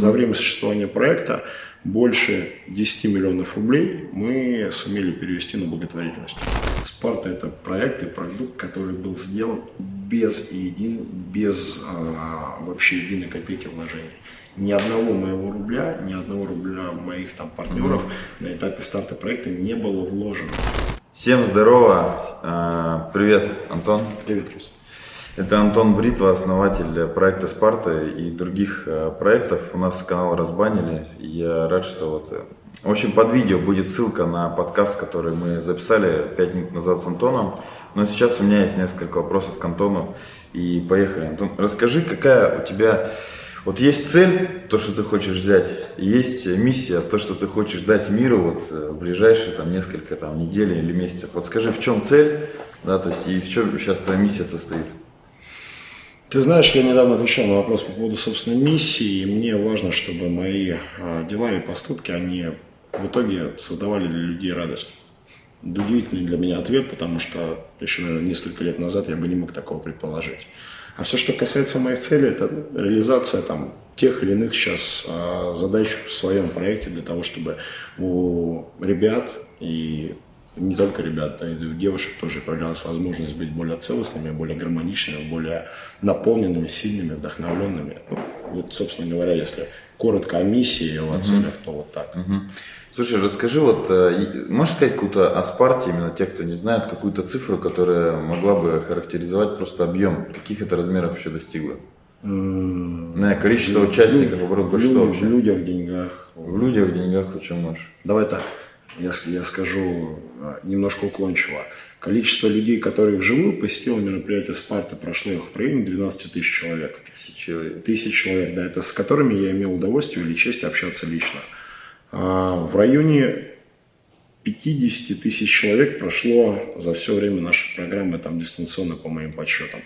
За время существования проекта больше 10 миллионов рублей мы сумели перевести на благотворительность. Спарта – это проект и продукт, который был сделан без, един, без а, вообще единой копейки вложений. Ни одного моего рубля, ни одного рубля моих там партнеров mm-hmm. на этапе старта проекта не было вложено. Всем здорово. А, привет, Антон. Привет, Рус. Это Антон Бритва, основатель проекта «Спарта» и других э, проектов. У нас канал разбанили. Я рад, что вот... Э, в общем, под видео будет ссылка на подкаст, который мы записали 5 минут назад с Антоном. Но сейчас у меня есть несколько вопросов к Антону. И поехали. Антон, расскажи, какая у тебя... Вот есть цель, то, что ты хочешь взять, есть миссия, то, что ты хочешь дать миру вот э, в ближайшие там несколько там недель или месяцев. Вот скажи, в чем цель, да, то есть и в чем сейчас твоя миссия состоит? Ты знаешь, я недавно отвечал на вопрос по поводу собственной миссии, и мне важно, чтобы мои а, дела и поступки, они в итоге создавали для людей радость. Удивительный для меня ответ, потому что еще, наверное, несколько лет назад я бы не мог такого предположить. А все, что касается моих целей, это реализация там, тех или иных сейчас а, задач в своем проекте для того, чтобы у ребят и не только ребят, но и у девушек тоже появлялась возможность быть более целостными, более гармоничными, более наполненными, сильными, вдохновленными. Ну, вот, собственно говоря, если коротко о миссии и о целях, то вот так. Слушай, расскажи, вот, э, можешь сказать какую-то о спарте, именно те, кто не знает, какую-то цифру, которая могла бы характеризовать просто объем, каких это размеров вообще достигло? Mm, количество участников, оборот, что вообще? В людях, деньгах. В людях, деньгах, чем можешь? Давай так я, я скажу а, немножко уклончиво, количество людей, которые вживую посетило мероприятие Спарта, прошло их в районе 12 тысяч человек. Тысяч человек. Тысяч человек, да, это с которыми я имел удовольствие или честь общаться лично. А в районе 50 тысяч человек прошло за все время нашей программы там дистанционно по моим подсчетам.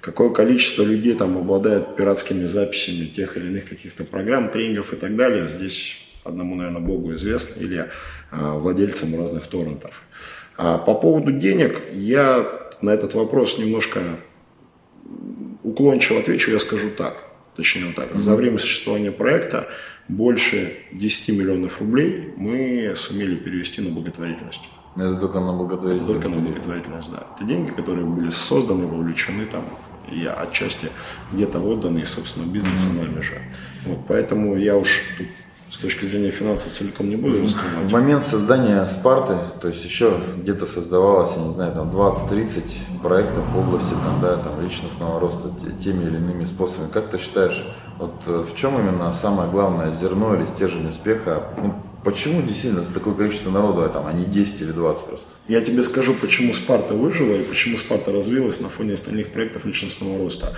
Какое количество людей там обладает пиратскими записями тех или иных каких-то программ, тренингов и так далее, здесь одному, наверное, Богу известно, или а, владельцам разных торрентов. А по поводу денег, я на этот вопрос немножко уклончиво отвечу, я скажу так, точнее вот так. За время существования проекта больше 10 миллионов рублей мы сумели перевести на благотворительность. Это только на благотворительность? Это только на благотворительность, да. Это деньги, которые были созданы, вовлечены там и отчасти где-то отданы, собственно, mm-hmm. нами же. Вот, поэтому я уж тут с точки зрения финансов целиком не буду раскрывать. В момент создания Спарты, то есть еще где-то создавалось, я не знаю, там 20-30 проектов в области там, да, там, личностного роста теми или иными способами. Как ты считаешь, вот э, в чем именно самое главное зерно или стержень успеха? Ну, почему действительно такое количество народу, а, там, а не 10 или 20 просто? Я тебе скажу, почему Спарта выжила и почему Спарта развилась на фоне остальных проектов личностного роста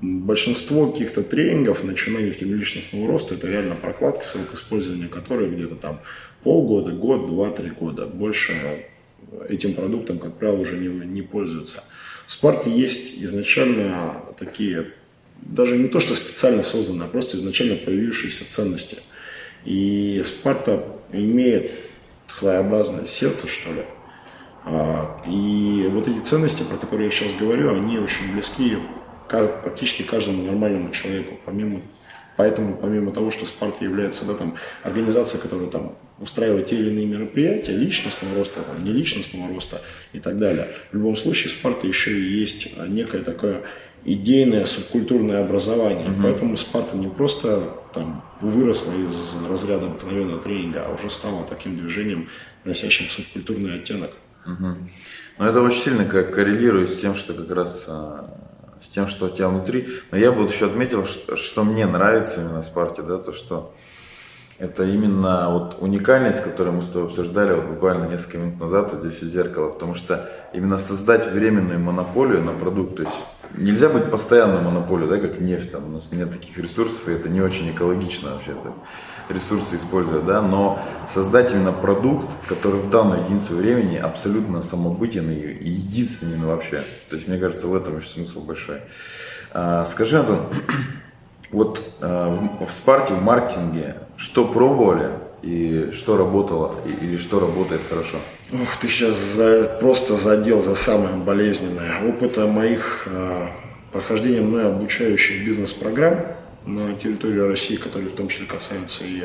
большинство каких-то тренингов, в теме личностного роста, это реально прокладки, срок использования которой где-то там полгода, год, два, три года. Больше этим продуктом, как правило, уже не, не пользуются. В спорте есть изначально такие, даже не то, что специально созданные, а просто изначально появившиеся ценности. И Спарта имеет своеобразное сердце, что ли. А, и вот эти ценности, про которые я сейчас говорю, они очень близки практически каждому нормальному человеку, помимо Поэтому, помимо того, что Спарта является да, там, организацией, которая там, устраивает те или иные мероприятия, личностного роста, там, не личностного роста и так далее, в любом случае Спарта еще и есть некое такое идейное субкультурное образование. Угу. Поэтому Спарта не просто там, выросла из разряда обыкновенного тренинга, а уже стала таким движением, носящим субкультурный оттенок. Угу. Но это очень сильно как коррелирует с тем, что как раз а, с тем, что у тебя внутри. Но я бы еще отметил, что, что мне нравится именно в спорте, да, то, что это именно вот уникальность, которую мы с тобой обсуждали вот буквально несколько минут назад вот здесь у зеркала, потому что именно создать временную монополию на продукт, то есть нельзя быть постоянной монополией, да, как нефть, там, у нас нет таких ресурсов, и это не очень экологично вообще-то ресурсы использовать, да, но создать именно продукт, который в данную единицу времени абсолютно самобытен и единственный вообще. То есть, мне кажется, в этом еще смысл большой. А, скажи, Антон, вот а, в, в Спарте, в маркетинге, что пробовали и что работало, или что работает хорошо? Ох, ты сейчас за, просто задел за самое болезненное. Опыта моих а, прохождения мной обучающих бизнес-программ на территории России, которые в том числе касаются и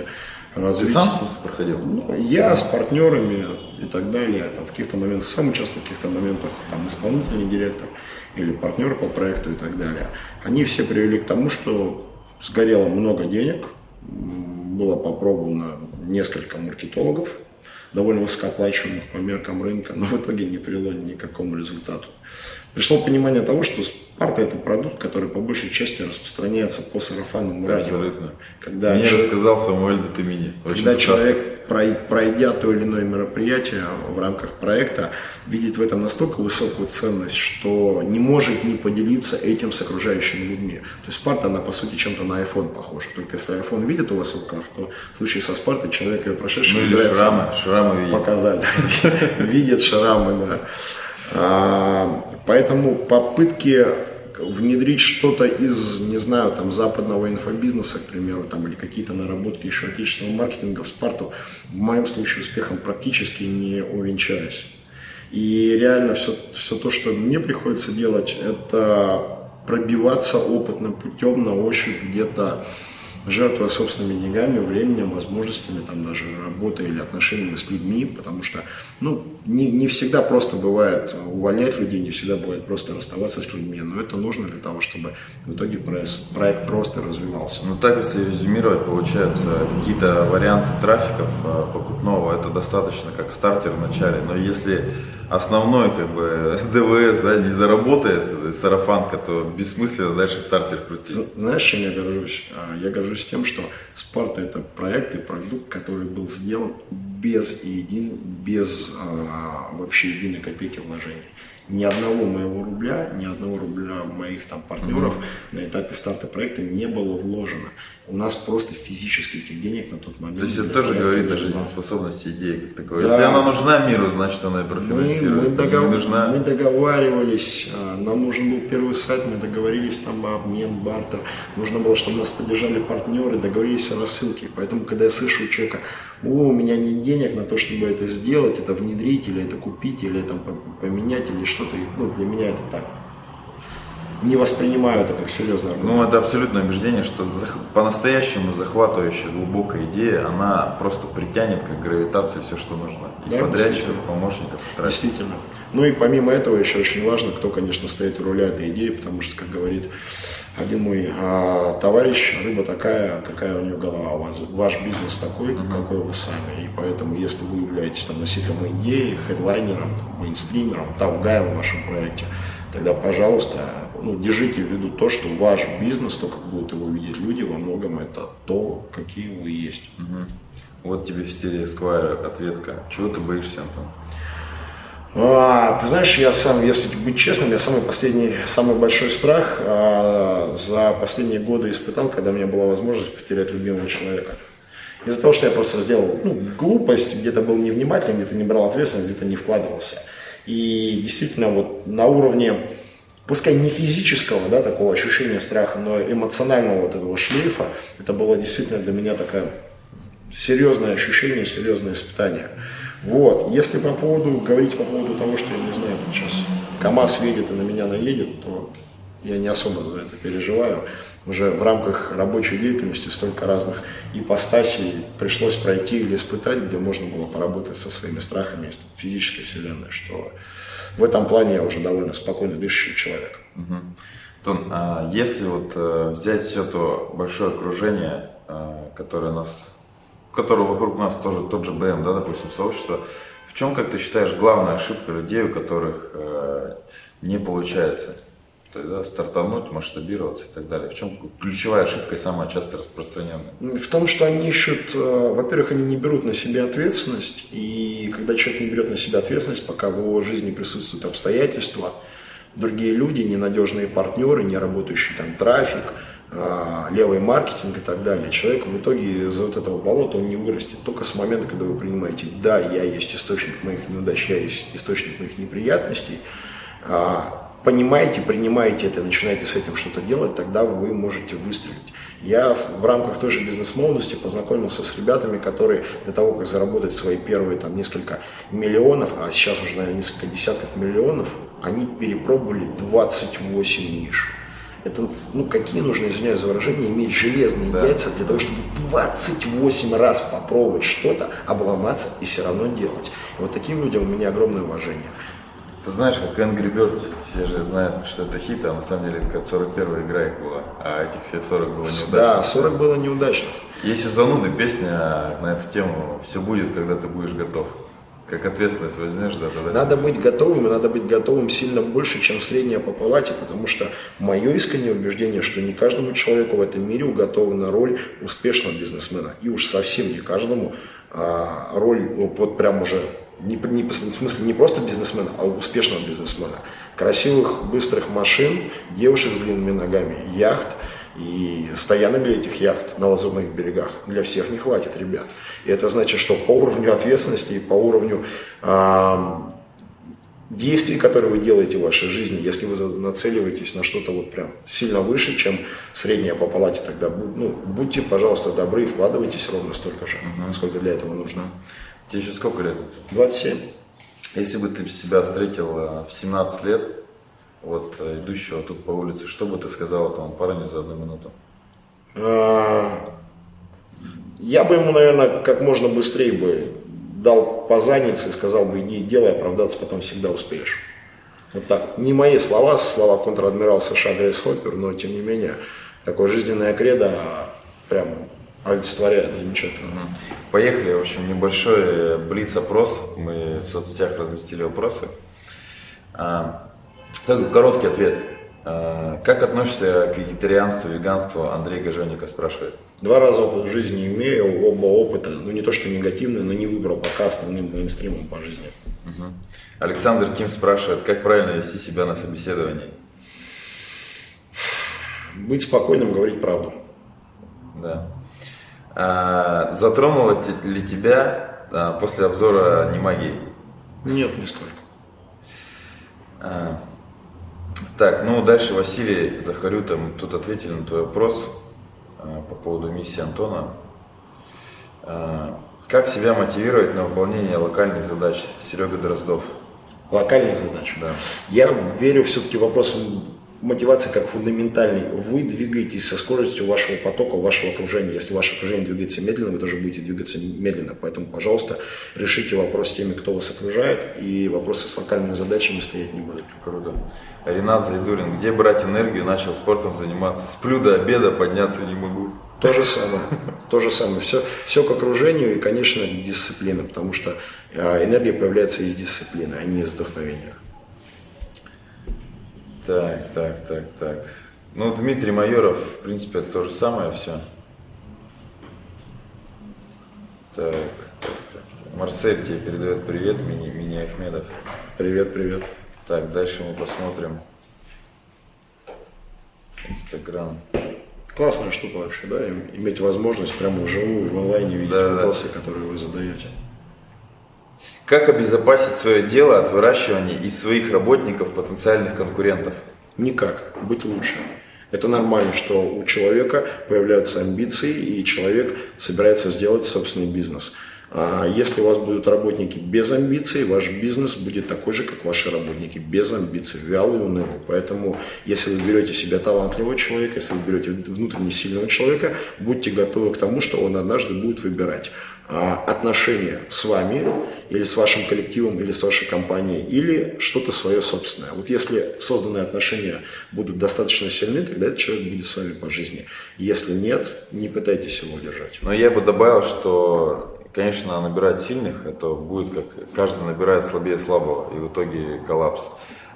развития. Ты сам, проходил? Ну, я с партнерами и так далее. Там, в каких-то моментах сам участвовал, в каких-то моментах там, исполнительный директор или партнер по проекту и так далее. Они все привели к тому, что сгорело много денег, было попробовано несколько маркетологов, довольно высокооплачиваемых по меркам рынка, но в итоге не привело ни к какому результату. Пришло понимание того, что Спарта – это продукт, который по большей части распространяется по сарафанному радио. Абсолютно. Когда Мне человек- рассказал Самуэль Детемини. когда человек, прой- пройдя то или иное мероприятие в рамках проекта, видит в этом настолько высокую ценность, что не может не поделиться этим с окружающими людьми. То есть Спарта, она по сути чем-то на iPhone похожа. Только если iPhone видит у вас в руках, то в случае со Спартой человек ее прошедший Ну или шрамы, шрамы видит. показать. Видит шрамы, да. А, Поэтому попытки внедрить что-то из, не знаю, там, западного инфобизнеса, к примеру, там, или какие-то наработки еще отечественного маркетинга в Спарту, в моем случае успехом практически не увенчались. И реально все, все то, что мне приходится делать, это пробиваться опытным путем на ощупь где-то жертвуя собственными деньгами, временем, возможностями, там даже работой или отношениями с людьми, потому что, ну, не, не всегда просто бывает увольнять людей, не всегда бывает просто расставаться с людьми, но это нужно для того, чтобы в итоге проект, проект роста развивался. Ну так, если резюмировать, получается, какие-то варианты трафиков э, покупного, это достаточно как стартер в начале. Но если основной как бы ДВС да, не заработает, сарафанка, то бессмысленно дальше стартер крутить. Знаешь, чем я горжусь? А, Я горжусь тем, что Спарта – это проект и продукт, который был сделан без, един, без а, вообще единой копейки вложений. Ни одного моего рубля, ни одного рубля моих там партнеров на этапе старта проекта не было вложено. У нас просто физически этих денег на тот момент То есть это тоже говорит о жизнеспособности идеи как таковой. Да. Если она нужна миру, значит она и Мы, профинансирует. мы, Не догов- нужна. мы договаривались, а, нам нужен был первый сайт, мы договорились там об обмен, бартер. Нужно было, чтобы нас поддержали партнеры, договорились о рассылке. Поэтому, когда я слышу у человека, о, у меня нет денег на то, чтобы это сделать, это внедрить, или это купить, или это по- поменять, или что-то, ну, для меня это так. Не воспринимаю это как серьезный аргумент. Ну, это абсолютное убеждение, что зах- по-настоящему захватывающая глубокая идея, она просто притянет как гравитация все, что нужно. И Да, подрядчиков, помощников, и трафика. Действительно. Ну и помимо этого еще очень важно, кто, конечно, стоит у руля этой идеи, потому что, как говорит один мой а, товарищ, рыба такая, какая у нее голова, у вас, ваш бизнес такой, какой вы сами. И поэтому, если вы являетесь там, носителем идеи, хедлайнером, мейнстримером, тавгаем в вашем проекте, тогда, пожалуйста, ну, держите в виду то, что ваш бизнес, то, как будут его видеть люди, во многом это то, какие вы есть. Вот тебе в стиле Esquire ответка. Чего ты боишься, Антон? А, ты знаешь, я сам, если быть честным, я самый последний, самый большой страх а, за последние годы испытал, когда у меня была возможность потерять любимого человека. Из-за того, что я просто сделал ну, глупость, где-то был невнимательным, где-то не брал ответственность, где-то не вкладывался. И действительно, вот на уровне, пускай не физического, да, такого ощущения страха, но эмоционального вот этого шлейфа, это было действительно для меня такая серьезное ощущение, серьезное испытание. Вот. Если по поводу, говорить по поводу того, что, я не знаю, сейчас КАМАЗ едет и на меня наедет, то я не особо за это переживаю. Уже в рамках рабочей деятельности столько разных ипостасей пришлось пройти или испытать, где можно было поработать со своими страхами из физической вселенной, что в этом плане я уже довольно спокойно дышащий человек. Антон, а если вот э, взять все то большое окружение, э, которое нас, в котором вокруг нас тоже тот же БМ, да, допустим, сообщество, в чем, как ты считаешь, главная ошибка людей, у которых э, не получается тогда стартануть, масштабироваться и так далее? В чем ключевая ошибка и самая часто распространенная? В том, что они ищут, э, во-первых, они не берут на себя ответственность, и когда человек не берет на себя ответственность, пока в его жизни присутствуют обстоятельства, другие люди, ненадежные партнеры, не работающий там трафик, э, левый маркетинг и так далее, человек в итоге из вот этого болота он не вырастет. Только с момента, когда вы принимаете, да, я есть источник моих неудач, я есть источник моих неприятностей, а, понимаете, принимаете это, начинаете с этим что-то делать, тогда вы можете выстрелить. Я в, в рамках той же бизнес-молодости познакомился с ребятами, которые для того, как заработать свои первые там несколько миллионов, а сейчас уже, наверное, несколько десятков миллионов, они перепробовали 28 ниш. Это, ну, какие нужно, извиняюсь за выражение, иметь железные да. яйца для того, чтобы 28 раз попробовать что-то, обломаться и все равно делать. И вот таким людям у меня огромное уважение. Ты знаешь, как Angry Birds, все же знают, что это хит, а на самом деле это как 41 игра их была, а этих все 40 было неудачно. Да, 40 было неудачно. Есть у Зануды песня на эту тему «Все будет, когда ты будешь готов». Как ответственность возьмешь, да, тогда... Надо быть готовым, и надо быть готовым сильно больше, чем средняя по палате, потому что мое искреннее убеждение, что не каждому человеку в этом мире уготована роль успешного бизнесмена. И уж совсем не каждому а, роль, вот прям уже, не, не, в смысле не просто бизнесмена, а успешного бизнесмена. Красивых, быстрых машин, девушек с длинными ногами, яхт – и стоянок для этих яхт на лазурных берегах для всех не хватит, ребят. И это значит, что по уровню ответственности и по уровню э, действий, которые вы делаете в вашей жизни, если вы нацеливаетесь на что-то вот прям сильно выше, чем средняя по палате, тогда ну, будьте, пожалуйста, добры и вкладывайтесь ровно столько же, угу. сколько для этого нужно. Тебе еще сколько лет? 27. Если бы ты себя встретил э, в 17 лет, вот э, идущего тут по улице, что бы ты сказал этому парню за одну минуту? А, я бы ему, наверное, как можно быстрее бы дал по заднице и сказал бы, иди и делай, оправдаться потом всегда успеешь. Вот так. Не мои слова, слова контр-адмирал США Грейс Хоппер, но тем не менее, такое жизненное кредо прям олицетворяет замечательно. Поехали, в общем, небольшой блиц-опрос. Мы в соцсетях разместили вопросы. А, так, короткий ответ. А, как относишься к вегетарианству, веганству? Андрей Гаженников спрашивает. Два раза опыт жизни имею, оба опыта, ну не то что негативные, но не выбрал пока основным мейнстримом по жизни. Угу. Александр Ким спрашивает, как правильно вести себя на собеседовании? Быть спокойным, говорить правду. Да. А, затронуло ли тебя а, после обзора не магии? Нет, нисколько. А, так, ну дальше Василий Захарю там тут ответили на твой вопрос а, по поводу миссии Антона. А, как себя мотивировать на выполнение локальных задач? Серега Дроздов. Локальных задач? Да. Я верю все-таки в вопрос мотивация как фундаментальный. Вы двигаетесь со скоростью вашего потока, вашего окружения. Если ваше окружение двигается медленно, вы тоже будете двигаться медленно. Поэтому, пожалуйста, решите вопрос с теми, кто вас окружает, и вопросы с локальными задачами стоять не будут. Круто. Ренат Зайдурин, где брать энергию, начал спортом заниматься. Сплю до обеда, подняться не могу. То же самое. То же самое. Все, все к окружению и, конечно, дисциплина, потому что а, энергия появляется из дисциплины, а не из вдохновения. Так, так, так, так. Ну, Дмитрий Майоров, в принципе, это то же самое все. Так, так, так. Марсель тебе передает привет, Мини, Мини Ахмедов. Привет, привет. Так, дальше мы посмотрим. Инстаграм. Классная штука вообще, да, иметь возможность прямо вживую в онлайне видеть да, вопросы, да. которые вы задаете. Как обезопасить свое дело от выращивания из своих работников потенциальных конкурентов? Никак. Быть лучше. Это нормально, что у человека появляются амбиции, и человек собирается сделать собственный бизнес. А если у вас будут работники без амбиций, ваш бизнес будет такой же, как ваши работники, без амбиций, вялый, унылый. Поэтому, если вы берете себя талантливого человека, если вы берете внутренне сильного человека, будьте готовы к тому, что он однажды будет выбирать отношения с вами или с вашим коллективом или с вашей компанией или что-то свое собственное. Вот если созданные отношения будут достаточно сильны, тогда этот человек будет с вами по жизни. Если нет, не пытайтесь его удержать. Но я бы добавил, что, конечно, набирать сильных, это будет как каждый набирает слабее слабого, и в итоге коллапс.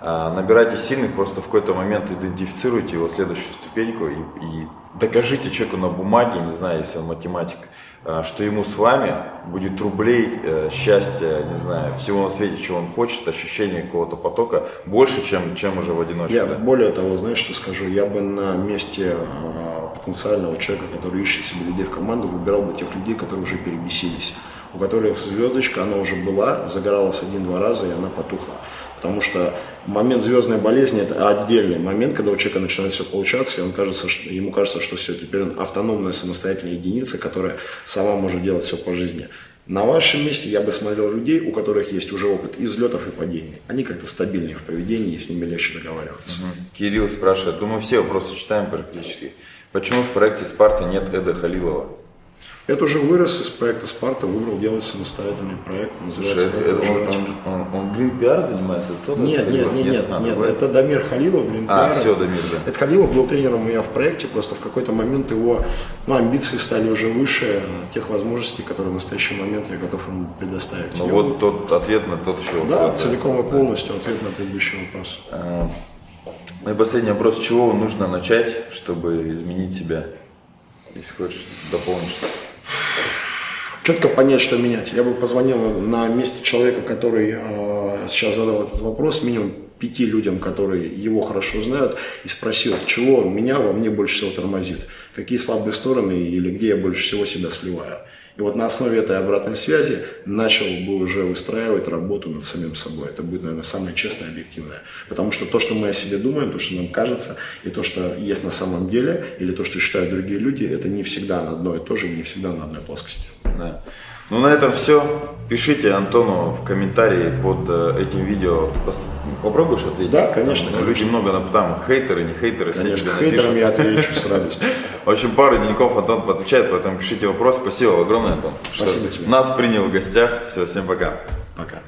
А набирайте сильных, просто в какой-то момент идентифицируйте его следующую ступеньку и, и докажите человеку на бумаге, не знаю, если он математик, а, что ему с вами будет рублей, э, счастья, не знаю, всего на свете, чего он хочет, ощущение какого-то потока больше, чем, чем уже в одиночку. Я да? более того, знаешь, что скажу, я бы на месте а, потенциального человека, который ищет себе людей в команду, выбирал бы тех людей, которые уже перебесились, у которых звездочка, она уже была, загоралась один-два раза, и она потухла. Потому что момент звездной болезни это отдельный момент, когда у человека начинает все получаться, и он кажется, что, ему кажется, что все, теперь он автономная самостоятельная единица, которая сама может делать все по жизни. На вашем месте я бы смотрел людей, у которых есть уже опыт и взлетов, и падений. Они как-то стабильнее в поведении, и с ними легче договариваться. Угу. Кирилл спрашивает, думаю, все вопросы читаем практически. Почему в проекте «Спарта» нет Эда Халилова? Я тоже вырос из проекта «Спарта», выбрал делать самостоятельный проект. Слушай, это, он, он, он, PR занимается? Кто нет, нет, нет, нет, нет, нет, это Дамир Халилов, Green PR. А, все, Дамир, да. Это Халилов был тренером у меня в проекте, просто в какой-то момент его ну, амбиции стали уже выше тех возможностей, которые в настоящий момент я готов ему предоставить. Ну вот тот ответ на тот еще Да, вопрос, целиком да. и полностью ответ на предыдущий вопрос. А, и последний вопрос, с чего нужно начать, чтобы изменить себя? Если хочешь дополнить что-то четко понять, что менять. Я бы позвонил на месте человека, который э, сейчас задал этот вопрос, минимум пяти людям, которые его хорошо знают, и спросил, чего меня во мне больше всего тормозит, какие слабые стороны или где я больше всего себя сливаю. И вот на основе этой обратной связи начал бы уже выстраивать работу над самим собой. Это будет, наверное, самое честное объективное. Потому что то, что мы о себе думаем, то, что нам кажется, и то, что есть на самом деле, или то, что считают другие люди, это не всегда одно и то же, не всегда на одной плоскости. Да. Ну, на этом все. Пишите Антону в комментарии под э, этим видео. Попробуешь ответить? Да, конечно. Там, конечно. Люди много, но там хейтеры, не хейтеры. Конечно, хейтерам я отвечу с радостью. В общем, пару деньков Антон отвечает, поэтому пишите вопрос. Спасибо огромное, Антон. Спасибо тебе. Нас принял в гостях. Все, всем пока. Пока.